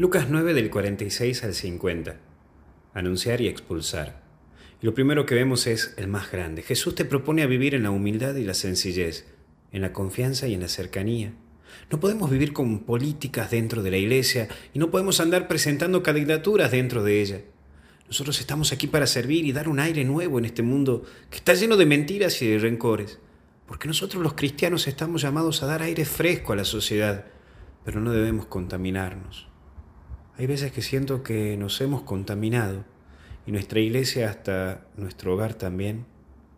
Lucas 9 del 46 al 50. Anunciar y expulsar. Y lo primero que vemos es el más grande. Jesús te propone a vivir en la humildad y la sencillez, en la confianza y en la cercanía. No podemos vivir con políticas dentro de la iglesia y no podemos andar presentando candidaturas dentro de ella. Nosotros estamos aquí para servir y dar un aire nuevo en este mundo que está lleno de mentiras y de rencores. Porque nosotros los cristianos estamos llamados a dar aire fresco a la sociedad, pero no debemos contaminarnos. Hay veces que siento que nos hemos contaminado y nuestra iglesia, hasta nuestro hogar también,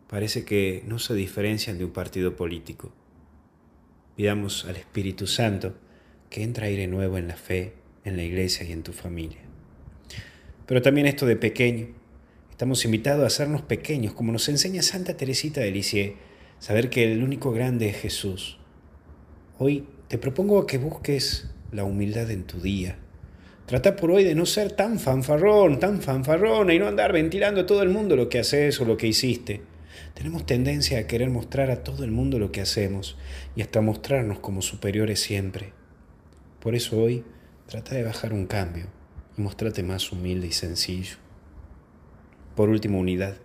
parece que no se diferencian de un partido político. Pidamos al Espíritu Santo que entre aire nuevo en la fe, en la iglesia y en tu familia. Pero también esto de pequeño. Estamos invitados a hacernos pequeños, como nos enseña Santa Teresita de Lisieux, saber que el único grande es Jesús. Hoy te propongo que busques la humildad en tu día, Trata por hoy de no ser tan fanfarrón, tan fanfarrona y no andar ventilando a todo el mundo lo que haces o lo que hiciste. Tenemos tendencia a querer mostrar a todo el mundo lo que hacemos y hasta mostrarnos como superiores siempre. Por eso hoy trata de bajar un cambio y mostrarte más humilde y sencillo. Por último, unidad.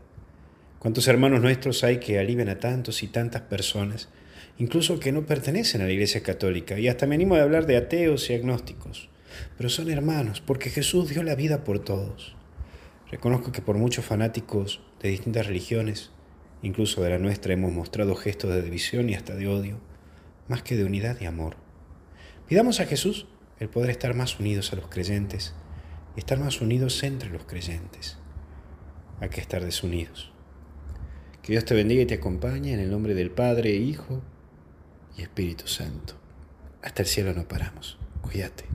¿Cuántos hermanos nuestros hay que alivian a tantos y tantas personas, incluso que no pertenecen a la Iglesia Católica? Y hasta me animo a hablar de ateos y agnósticos pero son hermanos, porque Jesús dio la vida por todos. Reconozco que por muchos fanáticos de distintas religiones, incluso de la nuestra, hemos mostrado gestos de división y hasta de odio, más que de unidad y amor. Pidamos a Jesús el poder estar más unidos a los creyentes y estar más unidos entre los creyentes, a que estar desunidos. Que Dios te bendiga y te acompañe en el nombre del Padre, Hijo y Espíritu Santo. Hasta el cielo no paramos. Cuídate.